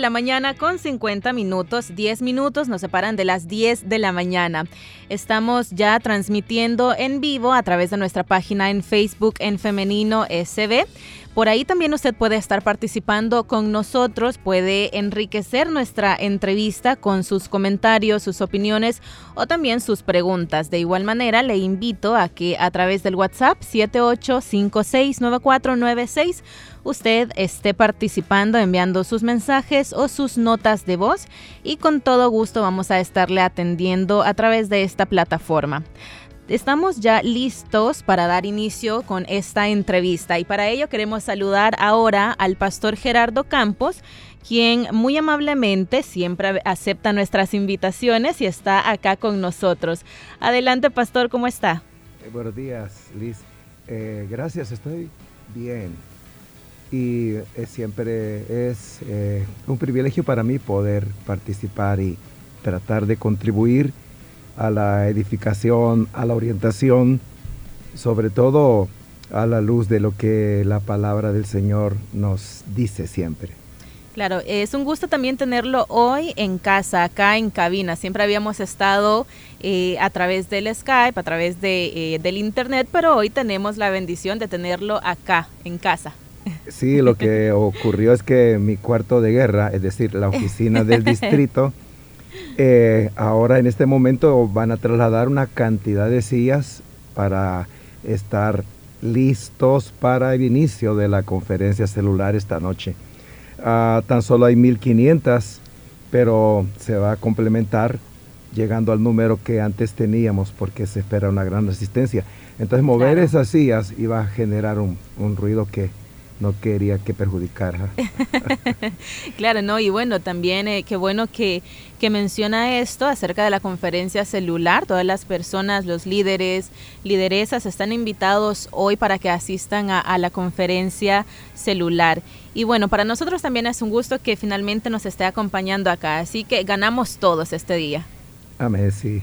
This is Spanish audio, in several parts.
La mañana con 50 minutos, 10 minutos nos separan de las 10 de la mañana. Estamos ya transmitiendo en vivo a través de nuestra página en Facebook en Femenino SB. Por ahí también usted puede estar participando con nosotros, puede enriquecer nuestra entrevista con sus comentarios, sus opiniones o también sus preguntas. De igual manera, le invito a que a través del WhatsApp 78569496 usted esté participando, enviando sus mensajes o sus notas de voz y con todo gusto vamos a estarle atendiendo a través de esta plataforma. Estamos ya listos para dar inicio con esta entrevista y para ello queremos saludar ahora al pastor Gerardo Campos, quien muy amablemente siempre acepta nuestras invitaciones y está acá con nosotros. Adelante, pastor, ¿cómo está? Eh, buenos días, Liz. Eh, gracias, estoy bien. Y eh, siempre es un privilegio para mí poder participar y tratar de contribuir a la edificación, a la orientación, sobre todo a la luz de lo que la palabra del Señor nos dice siempre. Claro, es un gusto también tenerlo hoy en casa, acá en cabina. Siempre habíamos estado eh, a través del Skype, a través de, eh, del Internet, pero hoy tenemos la bendición de tenerlo acá, en casa. Sí, lo que ocurrió es que mi cuarto de guerra, es decir, la oficina del distrito, eh, ahora en este momento van a trasladar una cantidad de sillas para estar listos para el inicio de la conferencia celular esta noche. Ah, tan solo hay 1500, pero se va a complementar llegando al número que antes teníamos porque se espera una gran resistencia. Entonces mover esas sillas iba a generar un ruido que no quería que perjudicara. claro, no, y bueno, también eh, qué bueno que, que menciona esto acerca de la conferencia celular. Todas las personas, los líderes, lideresas están invitados hoy para que asistan a, a la conferencia celular. Y bueno, para nosotros también es un gusto que finalmente nos esté acompañando acá, así que ganamos todos este día. Amén, sí.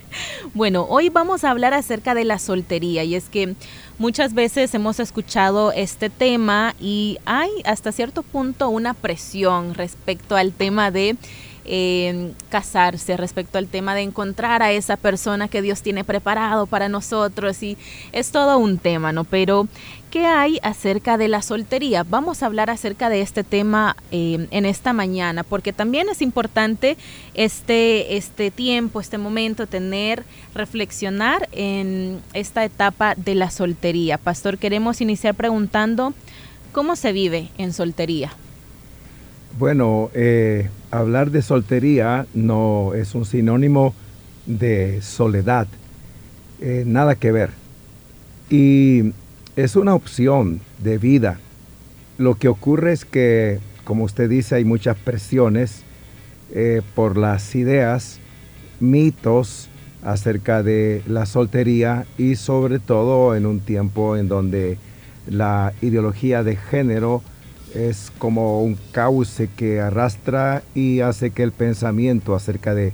bueno, hoy vamos a hablar acerca de la soltería y es que muchas veces hemos escuchado este tema y hay hasta cierto punto una presión respecto al tema de eh, casarse, respecto al tema de encontrar a esa persona que Dios tiene preparado para nosotros y es todo un tema, ¿no? Pero ¿qué hay acerca de la soltería? Vamos a hablar acerca de este tema eh, en esta mañana, porque también es importante este, este tiempo, este momento, tener, reflexionar en esta etapa de la soltería. Pastor, queremos iniciar preguntando, ¿cómo se vive en soltería? Bueno, eh, hablar de soltería no es un sinónimo de soledad, eh, nada que ver. Y es una opción de vida. Lo que ocurre es que, como usted dice, hay muchas presiones eh, por las ideas, mitos acerca de la soltería y sobre todo en un tiempo en donde la ideología de género es como un cauce que arrastra y hace que el pensamiento acerca de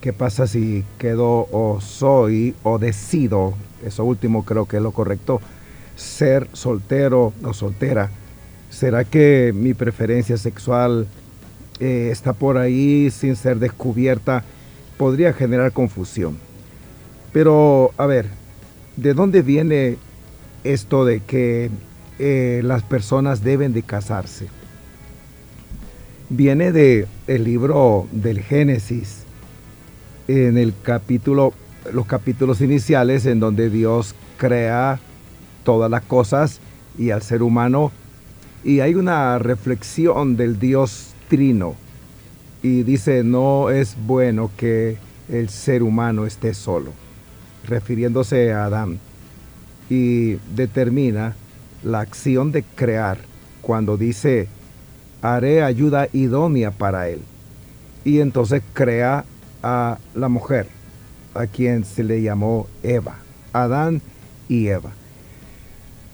qué pasa si quedo o soy o decido, eso último creo que es lo correcto, ser soltero o soltera. ¿Será que mi preferencia sexual eh, está por ahí sin ser descubierta? Podría generar confusión. Pero, a ver, ¿de dónde viene esto de que eh, las personas deben de casarse. Viene de el libro del Génesis, en el capítulo, los capítulos iniciales en donde Dios crea todas las cosas y al ser humano, y hay una reflexión del Dios trino, y dice, no es bueno que el ser humano esté solo, refiriéndose a Adán, y determina la acción de crear cuando dice, haré ayuda idónea para él. y entonces crea a la mujer, a quien se le llamó Eva, Adán y Eva.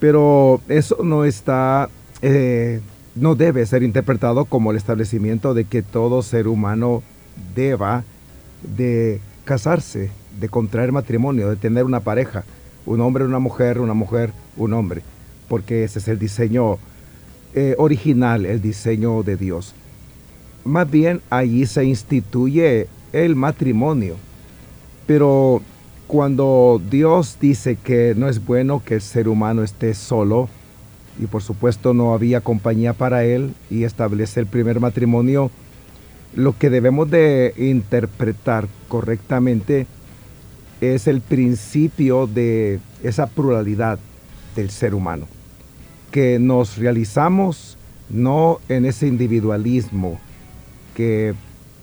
Pero eso no está, eh, no debe ser interpretado como el establecimiento de que todo ser humano deba de casarse, de contraer matrimonio, de tener una pareja, un hombre, una mujer, una mujer, un hombre, porque ese es el diseño eh, original, el diseño de Dios. Más bien allí se instituye el matrimonio, pero cuando Dios dice que no es bueno que el ser humano esté solo, y por supuesto no había compañía para él, y establece el primer matrimonio, lo que debemos de interpretar correctamente es el principio de esa pluralidad del ser humano, que nos realizamos no en ese individualismo que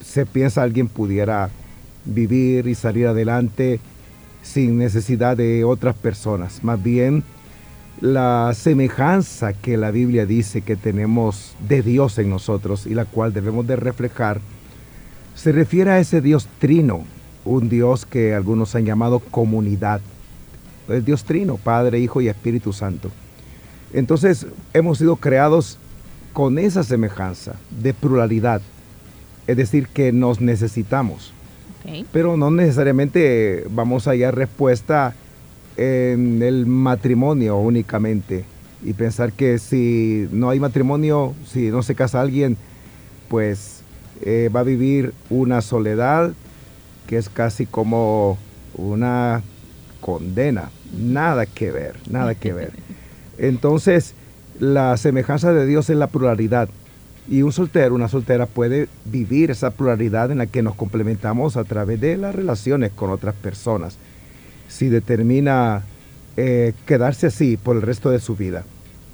se piensa alguien pudiera vivir y salir adelante sin necesidad de otras personas. Más bien, la semejanza que la Biblia dice que tenemos de Dios en nosotros y la cual debemos de reflejar, se refiere a ese Dios trino, un Dios que algunos han llamado comunidad. El Dios trino, Padre, Hijo y Espíritu Santo. Entonces hemos sido creados con esa semejanza de pluralidad, es decir, que nos necesitamos. Pero no necesariamente vamos a hallar respuesta en el matrimonio únicamente y pensar que si no hay matrimonio, si no se casa alguien, pues eh, va a vivir una soledad que es casi como una condena. Nada que ver, nada que ver. Entonces, la semejanza de Dios es la pluralidad. Y un soltero, una soltera puede vivir esa pluralidad en la que nos complementamos a través de las relaciones con otras personas. Si determina eh, quedarse así por el resto de su vida,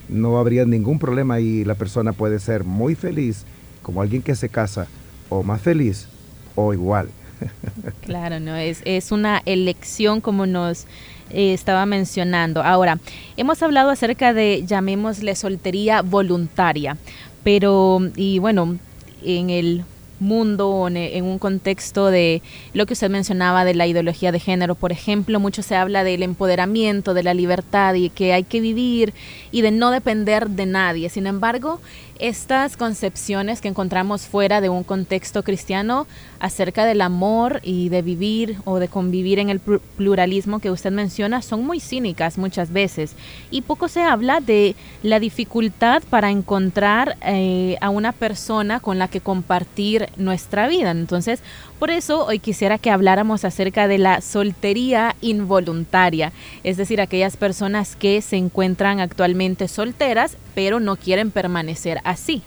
no habría ningún problema y la persona puede ser muy feliz como alguien que se casa o más feliz o igual. Claro, no es, es una elección como nos eh, estaba mencionando. Ahora, hemos hablado acerca de, llamémosle, soltería voluntaria. Pero, y bueno, en el mundo, en un contexto de lo que usted mencionaba de la ideología de género, por ejemplo, mucho se habla del empoderamiento, de la libertad y que hay que vivir y de no depender de nadie. Sin embargo, estas concepciones que encontramos fuera de un contexto cristiano acerca del amor y de vivir o de convivir en el pluralismo que usted menciona son muy cínicas muchas veces y poco se habla de la dificultad para encontrar eh, a una persona con la que compartir nuestra vida. Entonces, por eso hoy quisiera que habláramos acerca de la soltería involuntaria, es decir, aquellas personas que se encuentran actualmente solteras pero no quieren permanecer así.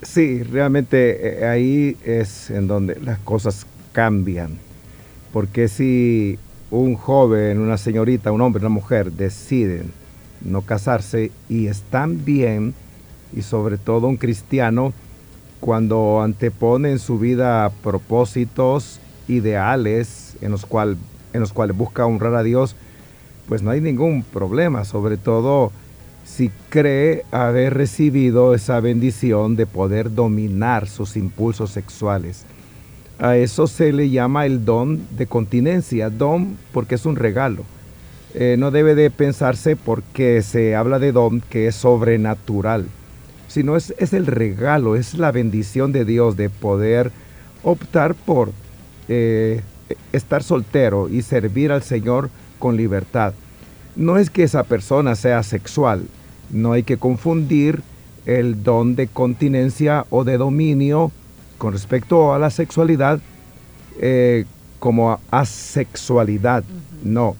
Sí, realmente eh, ahí es en donde las cosas cambian, porque si un joven, una señorita, un hombre, una mujer deciden no casarse y están bien, y sobre todo un cristiano, cuando antepone en su vida propósitos, ideales en los, cual, en los cuales busca honrar a Dios, pues no hay ningún problema, sobre todo si cree haber recibido esa bendición de poder dominar sus impulsos sexuales. A eso se le llama el don de continencia, don porque es un regalo. Eh, no debe de pensarse porque se habla de don que es sobrenatural sino es, es el regalo, es la bendición de Dios de poder optar por eh, estar soltero y servir al Señor con libertad. No es que esa persona sea sexual, no hay que confundir el don de continencia o de dominio con respecto a la sexualidad eh, como asexualidad. No,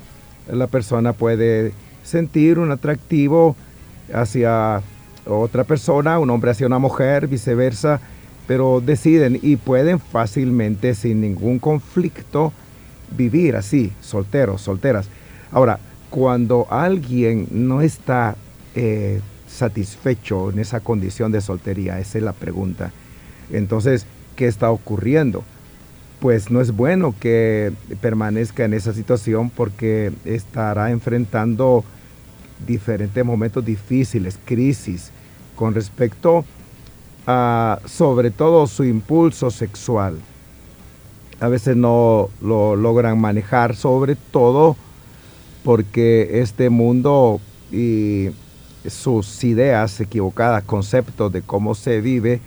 la persona puede sentir un atractivo hacia otra persona, un hombre hacia una mujer, viceversa, pero deciden y pueden fácilmente, sin ningún conflicto, vivir así, solteros, solteras. Ahora, cuando alguien no está eh, satisfecho en esa condición de soltería, esa es la pregunta. Entonces, ¿qué está ocurriendo? Pues no es bueno que permanezca en esa situación porque estará enfrentando diferentes momentos difíciles, crisis, con respecto ah, sobre todo su impulso sexual. A veces no lo logran manejar, sobre todo porque este mundo y sus ideas equivocadas, conceptos de cómo se vive,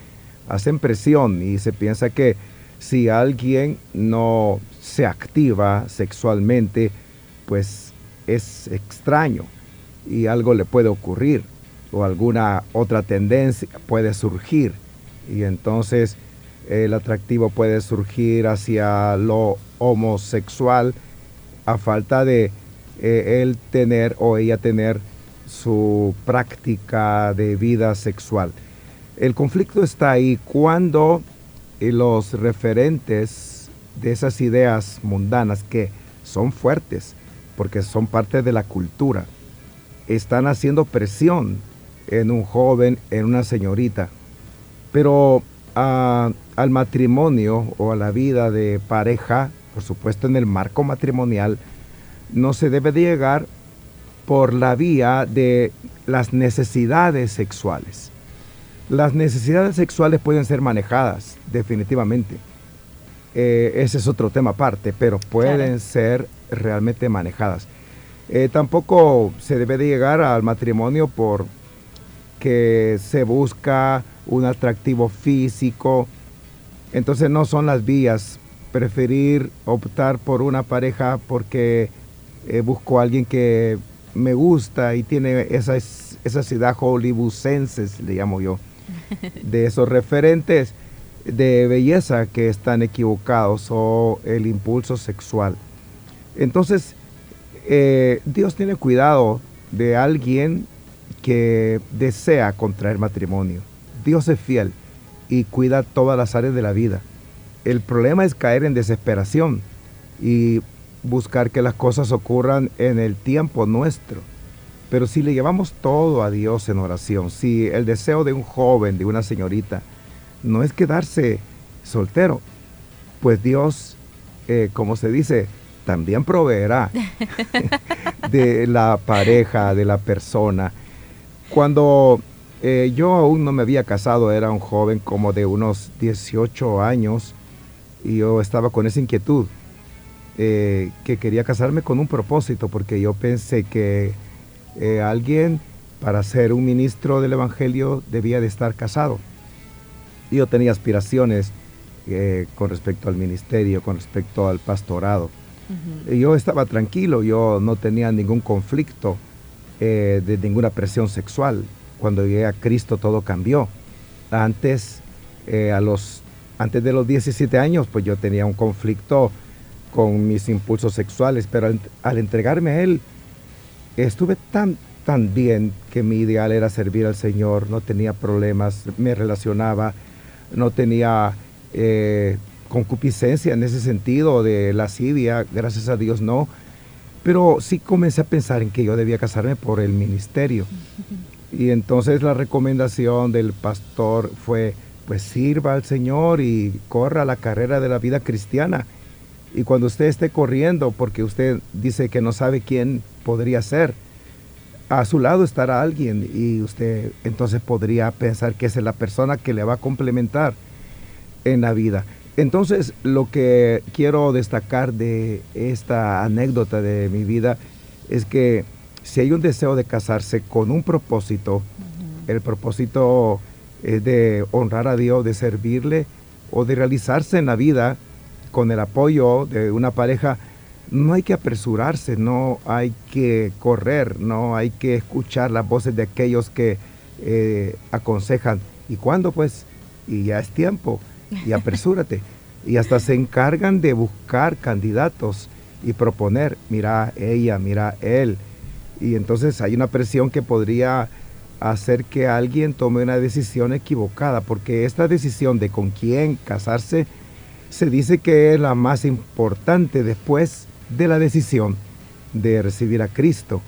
hacen presión y se piensa que si alguien no se activa sexualmente, pues es extraño y algo le puede ocurrir o alguna otra tendencia puede surgir. Y entonces el atractivo puede surgir hacia lo homosexual a falta de eh, él tener o ella tener su práctica de vida sexual. El conflicto está ahí cuando eh, los referentes de esas ideas mundanas que son fuertes porque son parte de la cultura están haciendo presión en un joven, en una señorita. Pero al matrimonio o a la vida de pareja, por supuesto en el marco matrimonial, no se debe de llegar por la vía de las necesidades sexuales. Las necesidades sexuales pueden ser manejadas, definitivamente. Eh, ese es otro tema aparte, pero pueden ser realmente manejadas. Eh, tampoco se debe de llegar al matrimonio por que se busca un atractivo físico. Entonces no son las vías. Preferir optar por una pareja porque eh, busco a alguien que me gusta y tiene esas, esas ideas hollywoodenses, le llamo yo, de esos referentes de belleza que están equivocados o el impulso sexual. Entonces, eh, Dios tiene cuidado de alguien que desea contraer matrimonio. Dios es fiel y cuida todas las áreas de la vida. El problema es caer en desesperación y buscar que las cosas ocurran en el tiempo nuestro. Pero si le llevamos todo a Dios en oración, si el deseo de un joven, de una señorita, no es quedarse soltero, pues Dios, eh, como se dice, también proveerá de la pareja, de la persona. Cuando eh, yo aún no me había casado, era un joven como de unos 18 años y yo estaba con esa inquietud, eh, que quería casarme con un propósito, porque yo pensé que eh, alguien para ser un ministro del Evangelio debía de estar casado. Y yo tenía aspiraciones con respecto al ministerio, con respecto al pastorado. Yo estaba tranquilo, yo no tenía ningún conflicto eh, de ninguna presión sexual. Cuando llegué a Cristo todo cambió. Antes, eh, a los, antes de los 17 años, pues yo tenía un conflicto con mis impulsos sexuales, pero al, entregarme a Él, estuve tan, tan bien que mi ideal era servir al Señor, no tenía problemas, me relacionaba, no tenía eh, concupiscencia en ese sentido de lascivia, gracias a Dios no, pero sí comencé a pensar en que yo debía casarme por el ministerio. Y entonces la recomendación del pastor fue, pues sirva al Señor y corra la carrera de la vida cristiana. Y cuando usted esté corriendo, porque usted dice que no sabe quién podría ser, a su lado estará alguien y usted entonces podría pensar que es la persona que le va a complementar en la vida. Entonces, lo que quiero destacar de esta anécdota de mi vida es que si hay un deseo de casarse con un propósito, el propósito es de honrar a Dios, de servirle o de realizarse en la vida con el apoyo de una pareja, no hay que apresurarse, no hay que correr, no hay que escuchar las voces de aquellos que eh, aconsejan. ¿Y cuándo? Pues, y ya es tiempo y apresúrate. y hasta se encargan de buscar candidatos y proponer, mira ella, mira él. Y entonces hay una presión que podría hacer que alguien tome una decisión equivocada, porque esta decisión de con quién casarse se dice que es la más importante después de la decisión de recibir a Cristo,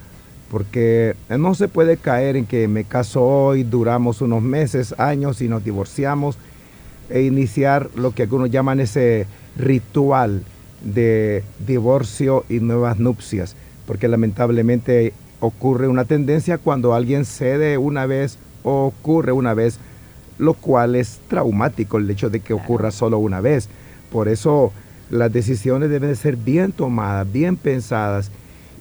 porque no se puede caer en que me caso hoy, duramos unos meses, años y nos divorciamos e iniciar lo que algunos llaman ese ritual de divorcio y nuevas nupcias, porque lamentablemente ocurre una tendencia cuando alguien cede una vez o ocurre una vez, lo cual es traumático el hecho de que ocurra solo una vez. Por eso las decisiones deben ser bien tomadas, bien pensadas.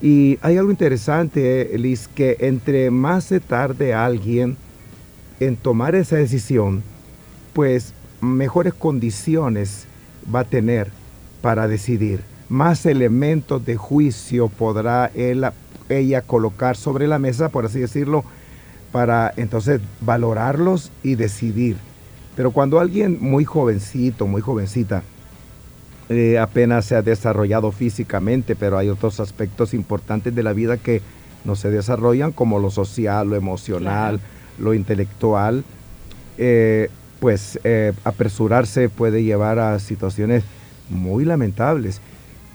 Y hay algo interesante, Liz, que entre más se tarde alguien en tomar esa decisión, pues mejores condiciones va a tener para decidir. Más elementos de juicio podrá ella colocar sobre la mesa, por así decirlo, para entonces valorarlos y decidir. Pero cuando alguien muy jovencito, muy jovencita, eh, apenas se ha desarrollado físicamente, pero hay otros aspectos importantes de la vida que no se desarrollan, como lo social, lo emocional, lo intelectual, eh, pues eh, apresurarse puede llevar a situaciones muy lamentables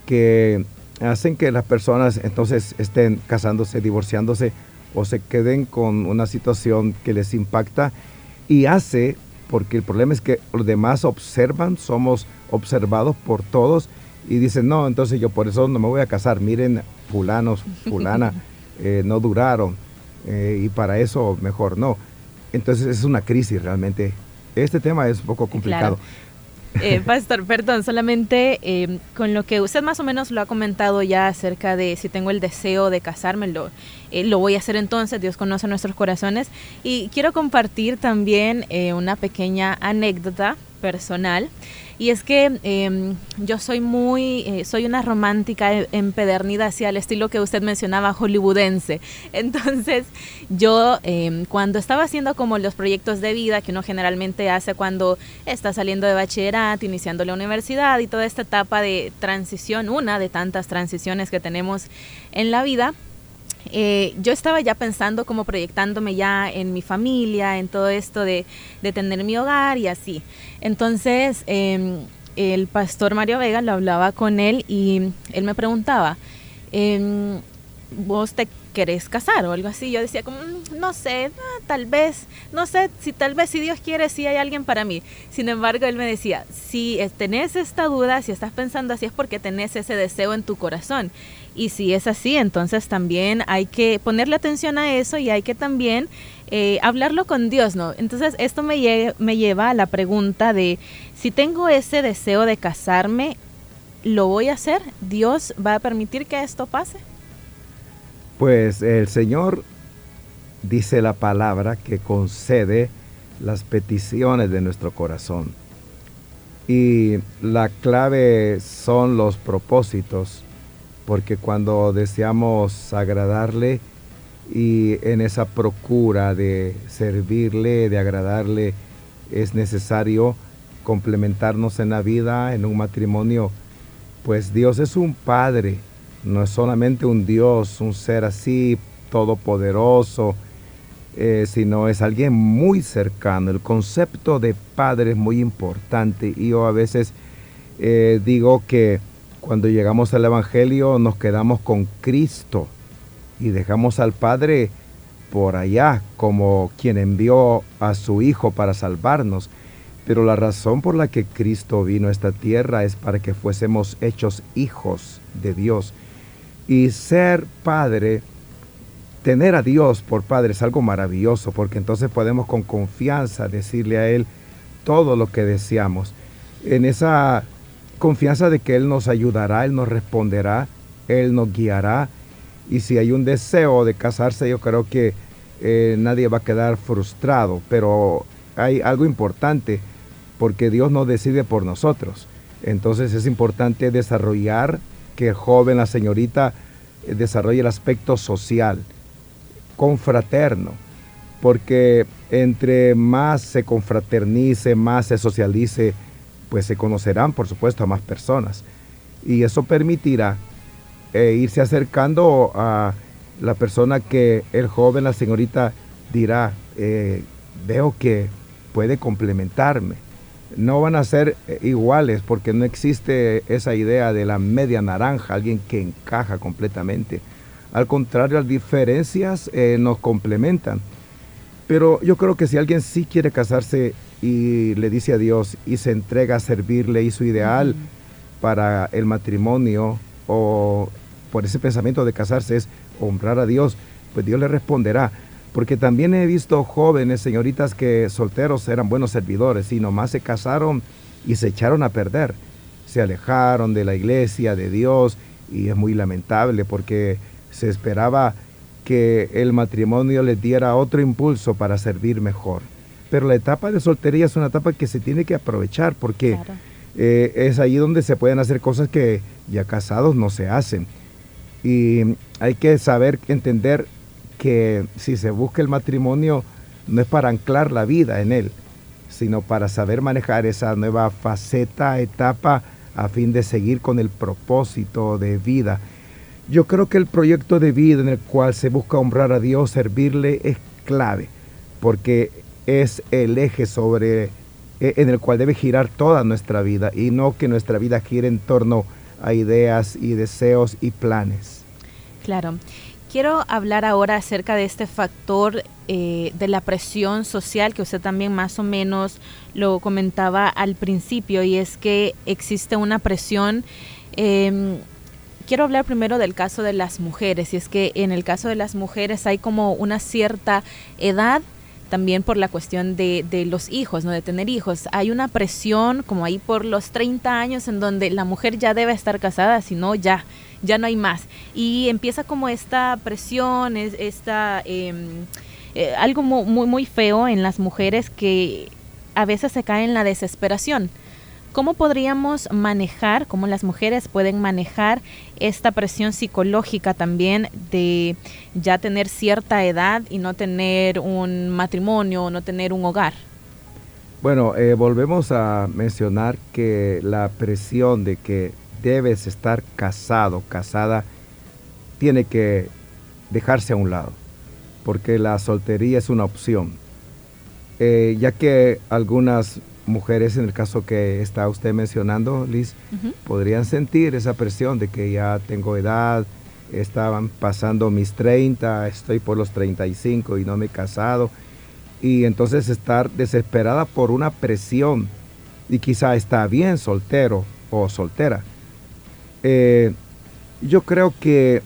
que hacen que las personas entonces estén casándose, divorciándose o se queden con una situación que les impacta y hace, porque el problema es que los demás observan, somos observados por todos y dicen, no, entonces yo por eso no me voy a casar, miren, fulanos, fulana, eh, no duraron y para eso mejor no. Entonces es una crisis realmente este tema es un poco complicado. Eh, pastor, perdón, solamente eh, con lo que usted más o menos lo ha comentado ya acerca de si tengo el deseo de casarme, lo, eh, lo voy a hacer entonces, Dios conoce nuestros corazones. Y quiero compartir también una pequeña anécdota personal. Y es que em, yo soy muy, eh, soy una romántica e, empedernida hacia el estilo que usted mencionaba, hollywoodense. Entonces, yo em, cuando estaba haciendo como los proyectos de vida que uno generalmente hace cuando está saliendo de bachillerato, iniciando la universidad y toda esta etapa de transición, una de tantas transiciones que tenemos en la vida, eh, yo estaba ya pensando como proyectándome ya en mi familia, en todo esto de, tener mi hogar y así. Entonces, em, el pastor Mario Vega lo hablaba con él y él me preguntaba, em, ¿vos te querés casar o algo así? Yo decía mm, no sé, ah, tal vez, no sé, si tal vez si Dios quiere, si hay alguien para mí. Sin embargo, él me decía, si tenés esta duda, si estás pensando así es porque tenés ese deseo en tu corazón. Y si es así, entonces también hay que ponerle atención a eso y hay que también eh, hablarlo con Dios, ¿no? Entonces esto me, me lleva a la pregunta de, si tengo ese deseo de casarme, ¿lo voy a hacer? ¿Dios va a permitir que esto pase? Pues el Señor dice la palabra que concede las peticiones de nuestro corazón. Y la clave son los propósitos porque cuando deseamos agradarle y en esa procura de servirle, de agradarle, es necesario complementarnos en la vida, en un matrimonio, pues Dios es un Padre, no es solamente un Dios, un ser así todopoderoso, eh, sino es alguien muy cercano. El concepto de Padre es muy importante y yo a veces eh, digo que cuando llegamos al Evangelio nos quedamos con Cristo y dejamos al Padre por allá como quien envió a su Hijo para salvarnos. Pero la razón por la que Cristo vino a esta tierra es para que fuésemos hechos hijos de Dios. Y ser padre, tener a Dios por padre es algo maravilloso, porque entonces podemos con confianza decirle a Él todo lo que deseamos. En esa confianza de que Él nos ayudará, Él nos responderá, Él nos guiará. Y si hay un deseo de casarse, yo creo que eh, nadie va a quedar frustrado. Pero hay algo importante, porque Dios no decide por nosotros. Entonces es importante desarrollar que el joven, la señorita, eh, desarrolle el aspecto social, confraterno, porque entre más se confraternice, más se socialice, pues se conocerán, por supuesto, a más personas. Y eso permitirá eh, irse acercando a la persona que el joven, la señorita, dirá, eh, veo que puede complementarme. No van a ser eh, iguales porque no existe esa idea de la media naranja, alguien que encaja completamente. Al contrario, las diferencias nos complementan. Pero yo creo que si alguien sí quiere casarse y le dice a Dios y se entrega a servirle y su ideal para el matrimonio o por ese pensamiento de casarse es honrar a Dios, pues Dios le responderá. porque también he visto jóvenes, señoritas que solteros eran buenos servidores y nomás se casaron y se echaron a perder. Se alejaron de la iglesia, de Dios, y es muy lamentable porque se esperaba que el matrimonio les diera otro impulso para servir mejor. Pero la etapa de soltería es una etapa que se tiene que aprovechar porque eh, es ahí donde se pueden hacer cosas que ya casados no se hacen. Y hay que saber entender que si se busca el matrimonio no es para anclar la vida en él, sino para saber manejar esa nueva faceta, etapa, a fin de seguir con el propósito de vida. Yo creo que el proyecto de vida en el cual se busca honrar a Dios, servirle, es clave, porque es el eje sobre e, en el cual debe girar toda nuestra vida y no que nuestra vida gire en torno a ideas y deseos y planes. Claro. Quiero hablar ahora acerca de este factor eh, de la presión social que usted también más o menos lo comentaba al principio y es que existe una presión. Em, quiero hablar primero del caso de las mujeres y es que en el caso de las mujeres hay como una cierta edad también por la cuestión de, de, los hijos, ¿no? De tener hijos. Hay una presión como ahí por los 30 años en donde la mujer ya debe estar casada, si no, ya, ya no hay más. Y empieza como esta presión, es, esta, em, eh, algo muy, muy feo en las mujeres que a veces se cae en la desesperación. ¿Cómo podríamos manejar, cómo las mujeres pueden manejar esta presión psicológica también de ya tener cierta edad y no tener un matrimonio, no tener un hogar? Bueno, eh, volvemos a mencionar que la presión de que debes estar casado, casada, tiene que dejarse a un lado, porque la soltería es una opción. Eh, ya que algunas mujeres, en el caso que está usted mencionando, Liz, podrían sentir esa presión de que ya tengo edad, estaban pasando mis 30, estoy por los 35 y no me he casado, y entonces estar desesperada por una presión, y quizá está bien soltero o soltera, eh, yo creo que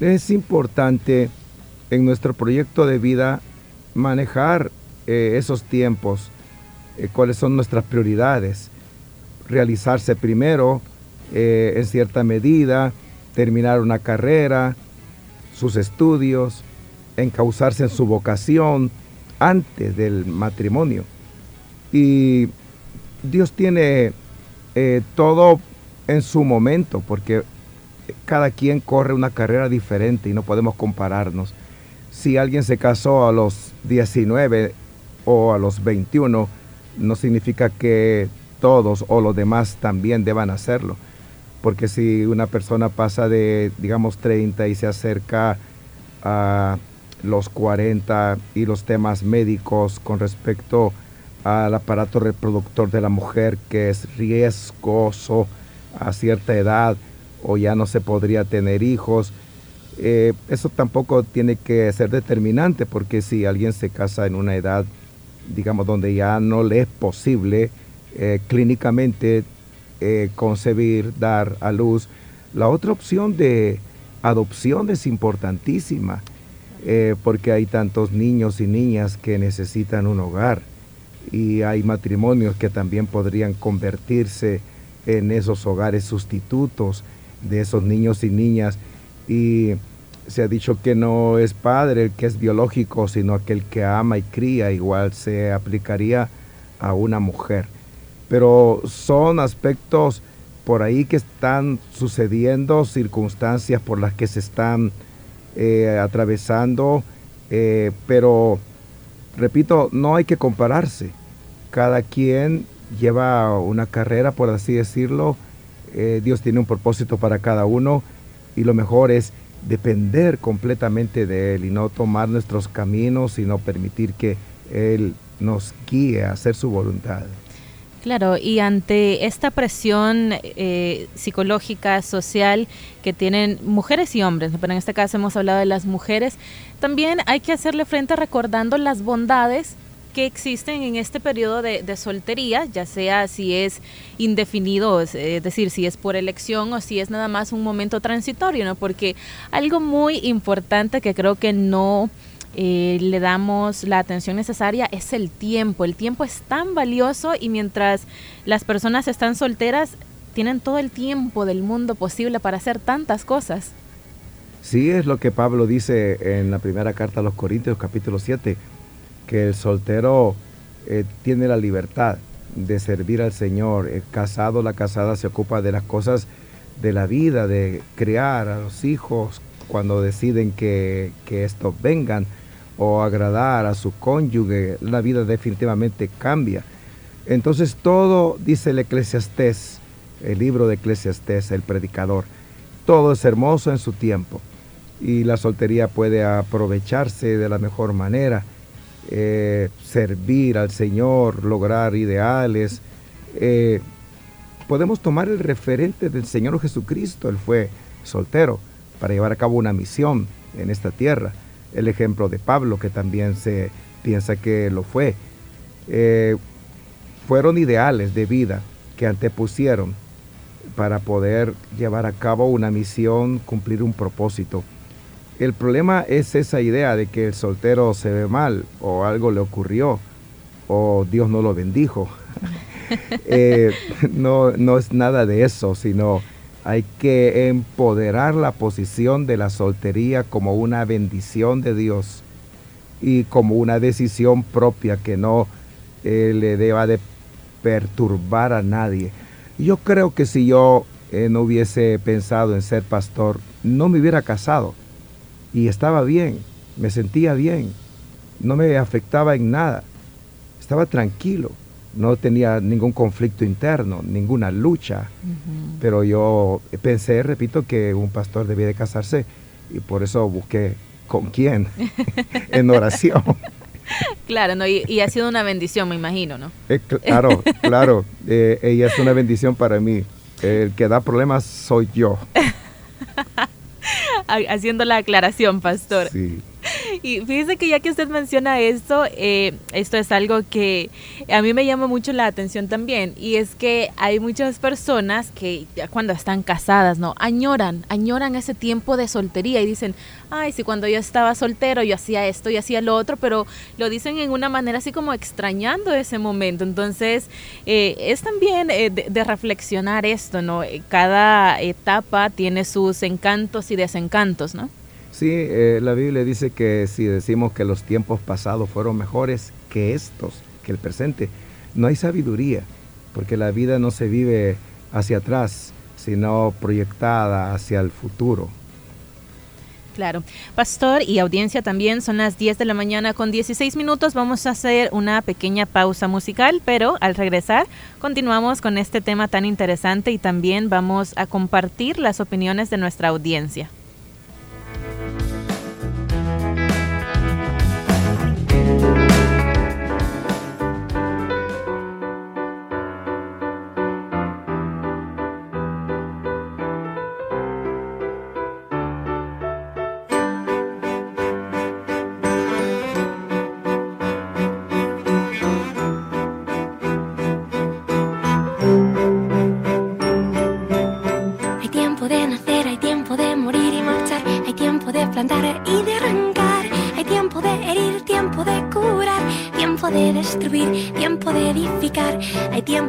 es importante en nuestro proyecto de vida manejar eh, esos tiempos, eh, cuáles son nuestras prioridades, realizarse primero en cierta medida, terminar una carrera, sus estudios, encauzarse en su vocación antes del matrimonio. Y Dios tiene todo en su momento, porque cada quien corre una carrera diferente y no podemos compararnos. Si alguien se casó a los 19 o a los 21, no significa que todos o los demás también deban hacerlo. Porque si una persona pasa de, digamos, 30 y se acerca a los 40 y los temas médicos con respecto al aparato reproductor de la mujer que es riesgoso, a cierta edad o ya no se podría tener hijos. Eh, eso tampoco tiene que ser determinante porque si alguien se casa en una edad, digamos, donde ya no le es posible eh, clínicamente eh, concebir, dar a luz, la otra opción de adopción es importantísima porque hay tantos niños y niñas que necesitan un hogar y hay matrimonios que también podrían convertirse en esos hogares sustitutos de esos niños y niñas. Y se ha dicho que no es padre el que es biológico, sino aquel que ama y cría, igual se aplicaría a una mujer. Pero son aspectos por ahí que están sucediendo, circunstancias por las que se están eh, atravesando, eh, pero repito, no hay que compararse. Cada quien lleva una carrera, por así decirlo. Eh, Dios tiene un propósito para cada uno y lo mejor es depender completamente de Él y no tomar nuestros caminos, sino permitir que Él nos guíe a hacer su voluntad. Claro, y ante esta presión eh, psicológica, social que tienen mujeres y hombres, pero en este caso hemos hablado de las mujeres, también hay que hacerle frente recordando las bondades que existen en este periodo de, soltería, ya sea si es indefinido, es, decir, si es por elección o si es nada más un momento transitorio, ¿no? Porque algo muy importante que creo que no eh, le damos la atención necesaria es el tiempo. El tiempo es tan valioso y mientras las personas están solteras, tienen todo el tiempo del mundo posible para hacer tantas cosas. Sí, es lo que Pablo dice en la primera carta a los Corintios capítulo 7, que el soltero eh, tiene la libertad de servir al Señor. El casado, la casada se ocupa de las cosas de la vida, de criar a los hijos cuando deciden que, que estos vengan o agradar a su cónyuge, la vida definitivamente cambia. Entonces todo, dice el eclesiastés, el libro de eclesiastés, el predicador, todo es hermoso en su tiempo y la soltería puede aprovecharse de la mejor manera, eh, servir al Señor, lograr ideales. Eh, podemos tomar el referente del Señor Jesucristo, Él fue soltero para llevar a cabo una misión en esta tierra el ejemplo de Pablo, que también se piensa que lo fue. Eh, fueron ideales de vida que antepusieron para poder llevar a cabo una misión, cumplir un propósito. El problema es esa idea de que el soltero se ve mal o algo le ocurrió o Dios no lo bendijo. Eh, no, no es nada de eso, sino hay que empoderar la posición de la soltería como una bendición de Dios y como una decisión propia que no eh, le deba de perturbar a nadie. Yo creo que si yo eh, no hubiese pensado en ser pastor, no me hubiera casado y estaba bien, me sentía bien, no me afectaba en nada, estaba tranquilo no tenía ningún conflicto interno, ninguna lucha, pero yo pensé, repito, que un pastor debía de casarse y por eso busqué con quién en oración. Claro, ¿no? y, ha sido una bendición, me imagino, ¿no? Eh, claro, claro, eh, ella es una bendición para mí. El que da problemas soy yo. Haciendo la aclaración, pastor. Y fíjese que ya que usted menciona esto, eh, esto es algo que a mí me llama mucho la atención también. Y es que hay muchas personas que ya cuando están casadas, ¿no? Añoran, añoran ese tiempo de soltería y dicen, ay, si cuando yo estaba soltero yo hacía esto y hacía lo otro, pero lo dicen en una manera así como extrañando ese momento. Entonces, eh, es también eh, de, reflexionar esto, ¿no? Cada etapa tiene sus encantos y desencantos, ¿no? Sí, eh, la Biblia dice que si decimos que los tiempos pasados fueron mejores que estos, que el presente, no hay sabiduría, porque la vida no se vive hacia atrás, sino proyectada hacia el futuro. Claro. Pastor y audiencia también, son las 10 de la mañana con 16 minutos. Vamos a hacer una pequeña pausa musical, pero al regresar continuamos con este tema tan interesante y también vamos a compartir las opiniones de nuestra audiencia.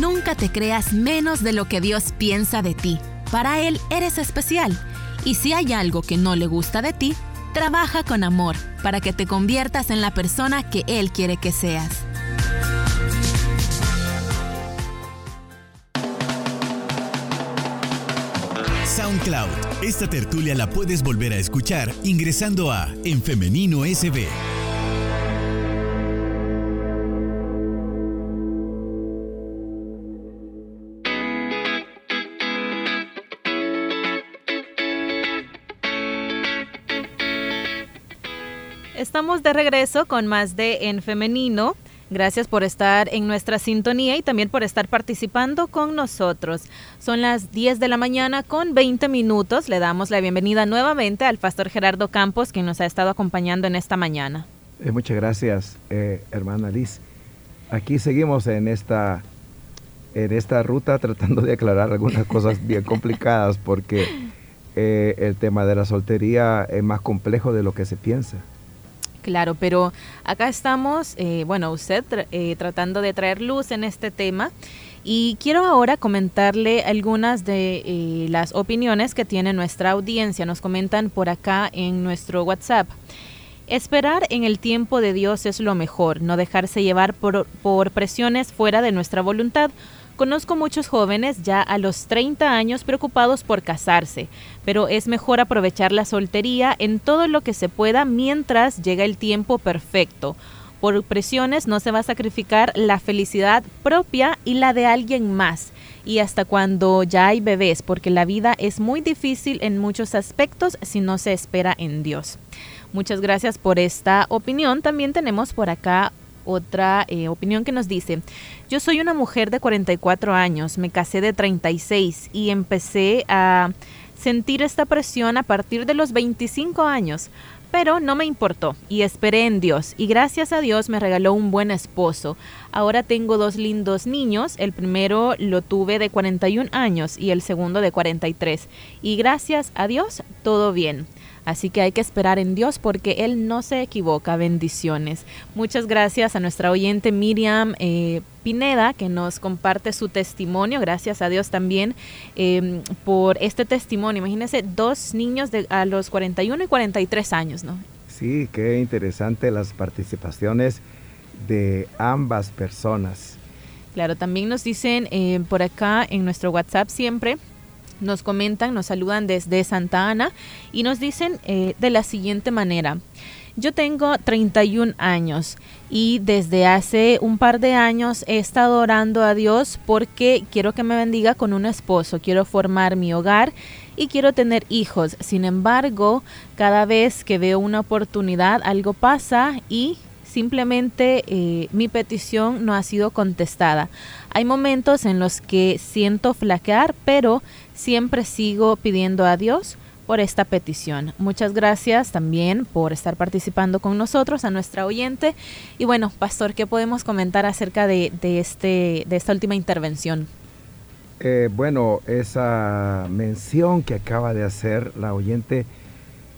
Nunca te creas menos de lo que Dios piensa de ti. Para Él eres especial. Y si hay algo que no le gusta de ti, trabaja con amor para que te conviertas en la persona que Él quiere que seas. SoundCloud. Esta tertulia la puedes volver a escuchar ingresando a En Femenino SB. Estamos de regreso con más de En Femenino. Gracias por estar en nuestra sintonía y también por estar participando con nosotros. Son las 10 de la mañana con 20 minutos. Le damos la bienvenida nuevamente al pastor Gerardo Campos, quien nos ha estado acompañando en esta mañana. Eh, muchas gracias, eh, hermana Liz. Aquí seguimos en esta, en esta ruta tratando de aclarar algunas cosas bien complicadas porque eh, el tema de la soltería es más complejo de lo que se piensa. Claro, pero acá estamos, eh, bueno, usted eh, tratando de traer luz en este tema y quiero ahora comentarle algunas de eh, las opiniones que tiene nuestra audiencia. Nos comentan por acá en nuestro WhatsApp. Esperar en el tiempo de Dios es lo mejor, no dejarse llevar por, por presiones fuera de nuestra voluntad Conozco muchos jóvenes ya a los 30 años preocupados por casarse, pero es mejor aprovechar la soltería en todo lo que se pueda mientras llega el tiempo perfecto. Por presiones no se va a sacrificar la felicidad propia y la de alguien más. Y hasta cuando ya hay bebés, porque la vida es muy difícil en muchos aspectos si no se espera en Dios. Muchas gracias por esta opinión. También tenemos por acá otra eh, opinión que nos dice, yo soy una mujer de 44 años, me casé de 36 y empecé a sentir esta presión a partir de los 25 años, pero no me importó y esperé en Dios y gracias a Dios me regaló un buen esposo. Ahora tengo dos lindos niños, el primero lo tuve de 41 años y el segundo de 43 y gracias a Dios todo bien. Así que hay que esperar en Dios porque Él no se equivoca. Bendiciones. Muchas gracias a nuestra oyente Miriam eh, Pineda que nos comparte su testimonio. Gracias a Dios también em, por este testimonio. Imagínense dos niños de, a los 41 y 43 años, ¿no? Sí, qué interesante las participaciones de ambas personas. Claro, también nos dicen eh, por acá en nuestro WhatsApp siempre nos comentan, nos saludan desde Santa Ana y nos dicen eh, de la siguiente manera. Yo tengo 31 años y desde hace un par de años he estado orando a Dios porque quiero que me bendiga con un esposo, quiero formar mi hogar y quiero tener hijos. Sin embargo, cada vez que veo una oportunidad, algo pasa y simplemente eh, mi petición no ha sido contestada. Hay momentos en los que siento flaquear, pero siempre sigo pidiendo a Dios por esta petición. Muchas gracias también por estar participando con nosotros, a nuestra oyente. Y bueno, pastor, ¿qué podemos comentar acerca de, este, de esta última intervención? Eh, bueno, esa mención que acaba de hacer la oyente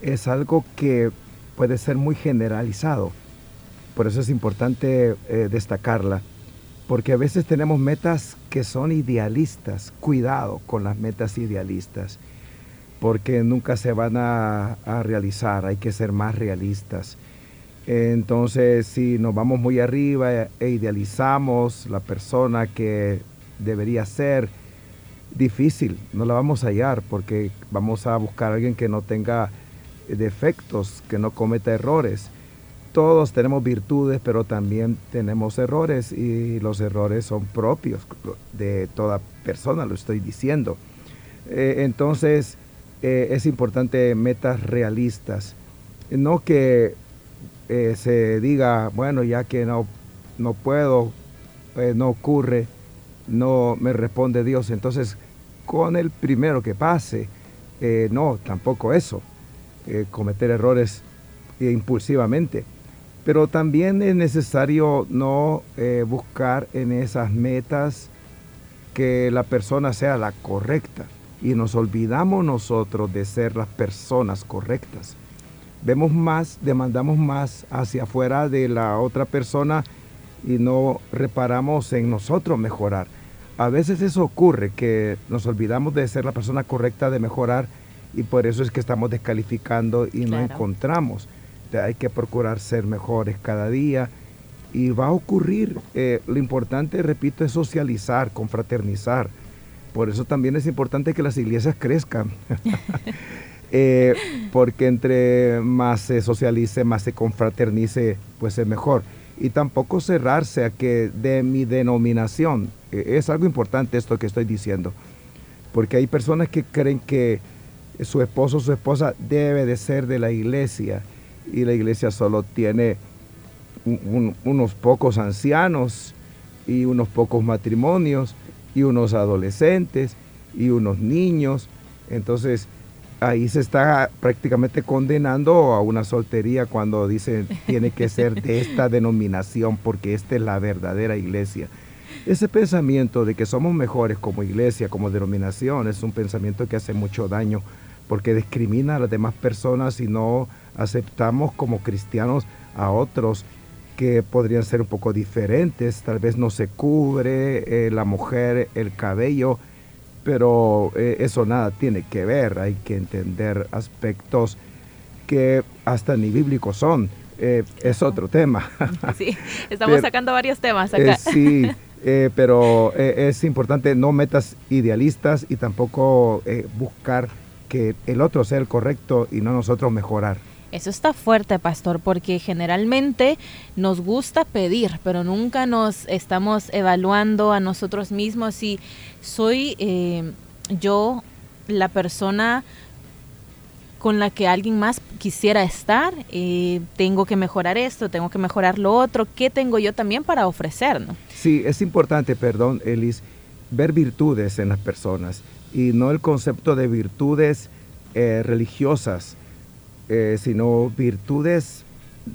es algo que puede ser muy generalizado. Por eso es importante eh, destacarla porque a veces tenemos metas que son idealistas. Cuidado con las metas idealistas, porque nunca se van a, realizar, hay que ser más realistas. Entonces, si nos vamos muy arriba e idealizamos la persona que debería ser, difícil, no la vamos a hallar porque vamos a buscar a alguien que no tenga defectos, que no cometa errores todos tenemos virtudes, pero también tenemos errores y los errores son propios de toda persona, lo estoy diciendo. Eh, entonces eh, es importante metas realistas, no que eh, se diga, bueno, ya que no, no puedo, no ocurre, no me responde Dios, entonces con el primero que pase, no, tampoco eso, cometer errores impulsivamente pero también es necesario no eh, buscar en esas metas que la persona sea la correcta. Y nos olvidamos nosotros de ser las personas correctas. Vemos más, demandamos más hacia afuera de la otra persona y no reparamos en nosotros mejorar. a veces eso ocurre, que nos olvidamos de ser la persona correcta, de mejorar, y por eso es que estamos descalificando y no encontramos. Te- Hay que procurar ser mejores cada día y va a ocurrir. Eh, lo importante, repito, es socializar, confraternizar. Por eso también es importante que las iglesias crezcan. Eh, porque entre más se socialice, más se confraternice, pues es mejor. Y tampoco cerrarse a que de mi denominación. Eh, es algo importante esto que estoy diciendo. Porque hay personas que creen que su esposo o su esposa debe de ser de la iglesia y la iglesia solo tiene un- un- unos pocos ancianos y unos pocos matrimonios y unos adolescentes y unos niños. Entonces ahí se está prácticamente condenando a una soltería cuando dicen tiene que ser de esta denominación porque esta es la verdadera iglesia. Ese pensamiento de que somos mejores como iglesia, como denominación, es un pensamiento que hace mucho daño porque discrimina a las demás personas y no aceptamos como cristianos a otros que podrían ser un poco diferentes, tal vez no se cubre eh, la mujer el cabello, pero eh, eso nada tiene que ver, hay que entender aspectos que hasta ni bíblicos son, eh, es otro tema. Sí, estamos Pero- sacando varios temas acá. Sí, pero es importante no metas idealistas y tampoco buscar que el otro sea el correcto y no nosotros mejorar. Eso está fuerte, pastor, porque generalmente nos gusta pedir, pero nunca nos estamos evaluando a nosotros mismos si soy eh, yo la persona con la que alguien más quisiera estar, eh, tengo que mejorar esto, tengo que mejorar lo otro, ¿qué tengo yo también para ofrecer? ¿no? Sí, es importante, perdón, Elis, ver virtudes en las personas y no el concepto de virtudes eh, religiosas, eh, sino virtudes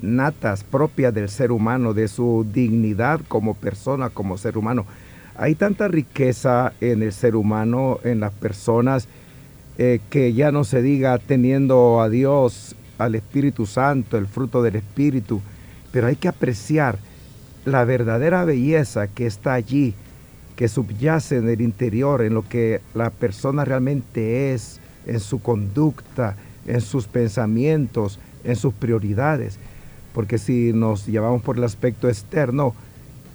natas propias del ser humano, de su dignidad como persona, como ser humano. Hay tanta riqueza en el ser humano, en las personas, eh, que ya no se diga teniendo a Dios, al Espíritu Santo, el fruto del Espíritu, pero hay que apreciar la verdadera belleza que está allí, que subyace en el interior, en lo que la persona realmente es, en su conducta, en sus pensamientos, en sus prioridades. Porque si nos llevamos por el aspecto externo,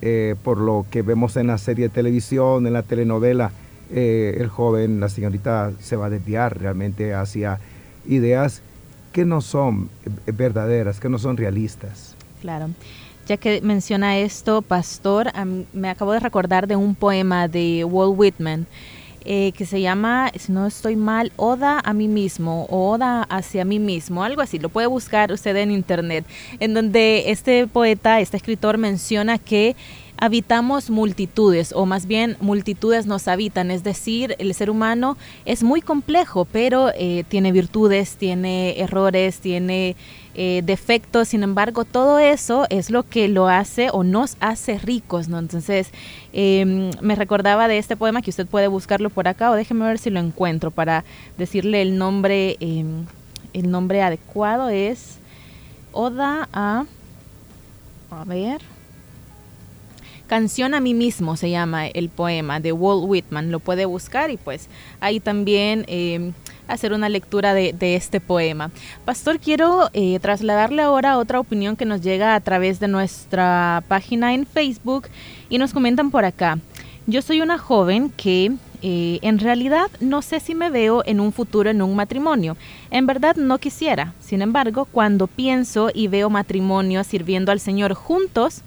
eh, por lo que vemos en la serie de televisión, en la telenovela, eh, el joven, la señorita se va a desviar realmente hacia ideas que no son eh, verdaderas, que no son realistas. Claro. Ya que menciona esto, Pastor, me acabo de recordar de un poema de Walt Whitman eh, que se llama, si no estoy mal, Oda a mí mismo o Oda hacia mí mismo, algo así. Lo puede buscar usted en internet, en donde este poeta, este escritor menciona que habitamos multitudes, o más bien multitudes nos habitan, es decir, el ser humano es muy complejo, pero eh, tiene virtudes, tiene errores, tiene eh, defectos, sin embargo, todo eso es lo que lo hace o nos hace ricos, ¿no? Entonces, eh, me recordaba de este poema que usted puede buscarlo por acá, o déjeme ver si lo encuentro para decirle el nombre, eh, el nombre adecuado es Oda a, a ver, Canción a mí mismo se llama el poema de Walt Whitman. Lo puede buscar y pues ahí también eh, hacer una lectura de, de, este poema. Pastor, quiero eh, trasladarle ahora otra opinión que nos llega a través de nuestra página en Facebook y nos comentan por acá. Yo soy una joven que eh, en realidad no sé si me veo en un futuro en un matrimonio. En verdad no quisiera. Sin embargo, cuando pienso y veo matrimonio sirviendo al Señor juntos,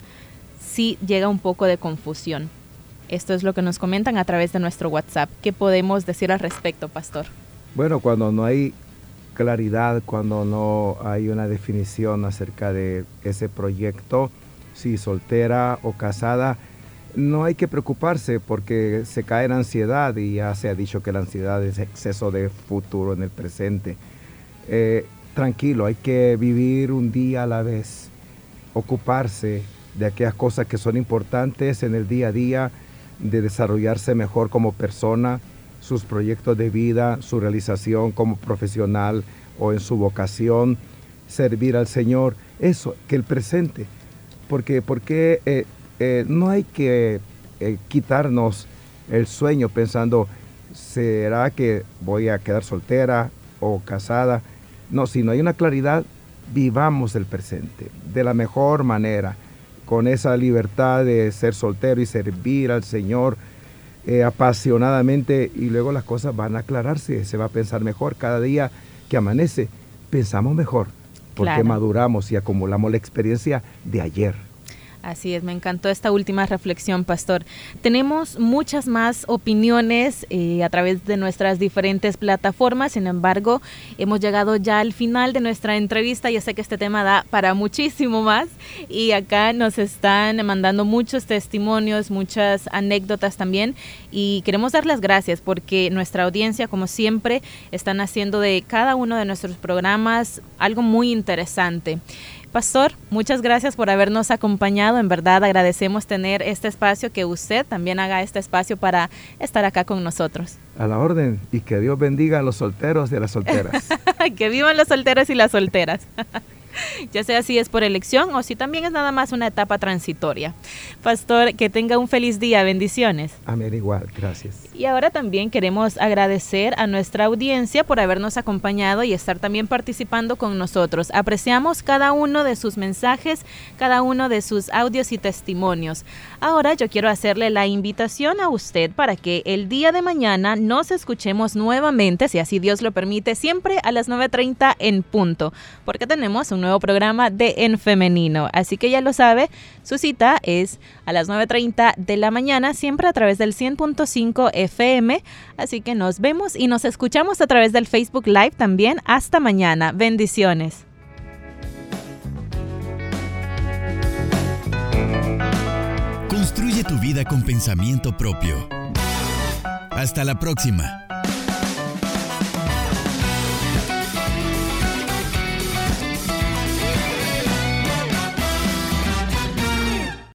sí llega un poco de confusión. Esto es lo que nos comentan a través de nuestro WhatsApp. ¿Qué podemos decir al respecto, pastor? Bueno, cuando no hay claridad, cuando no hay una definición acerca de ese proyecto, si soltera o casada, no hay que preocuparse porque se cae en ansiedad y ya se ha dicho que la ansiedad es exceso de futuro en el presente. Eh, tranquilo, hay que vivir un día a la vez, ocuparse de aquellas cosas que son importantes en el día a día, de desarrollarse mejor como persona, sus proyectos de vida, su realización como profesional o en su vocación, servir al Señor, eso, que el presente, porque, porque eh, eh, no hay que eh, quitarnos el sueño pensando, ¿será que voy a quedar soltera o casada? No, si no hay una claridad, vivamos el presente de la mejor manera, con esa libertad de ser soltero y servir al Señor eh, apasionadamente y luego las cosas van a aclararse, se va a pensar mejor cada día que amanece, pensamos mejor porque maduramos y acumulamos la experiencia de ayer. Así es, me encantó esta última reflexión, Pastor. Tenemos muchas más opiniones eh, a través de nuestras diferentes plataformas, sin embargo, hemos llegado ya al final de nuestra entrevista. Yo sé que este tema da para muchísimo más y acá nos están mandando muchos testimonios, muchas anécdotas también y queremos dar las gracias porque nuestra audiencia, como siempre, están haciendo de cada uno de nuestros programas algo muy interesante. Pastor, muchas gracias por habernos acompañado. En verdad agradecemos tener este espacio, que usted también haga este espacio para estar acá con nosotros. A la orden y que Dios bendiga a los solteros y a las solteras. que vivan los solteros y las solteras. ya sea si es por elección o si también es nada más una etapa transitoria. Pastor, que tenga un feliz día, bendiciones. Amén, igual, gracias. Y ahora también queremos agradecer a nuestra audiencia por habernos acompañado y estar también participando con nosotros. Apreciamos cada uno de sus mensajes, cada uno de sus audios y testimonios. Ahora yo quiero hacerle la invitación a usted para que el día de mañana nos escuchemos nuevamente, si así Dios lo permite, siempre a las 9.30 en punto, porque tenemos un nuevo programa de En Femenino. Así que ya lo sabe, su cita es a las 9.30 de la mañana, siempre a través del 100.5 FM. Así que nos vemos y nos escuchamos a través del Facebook Live también. Hasta mañana. Bendiciones. Construye tu vida con pensamiento propio. Hasta la próxima.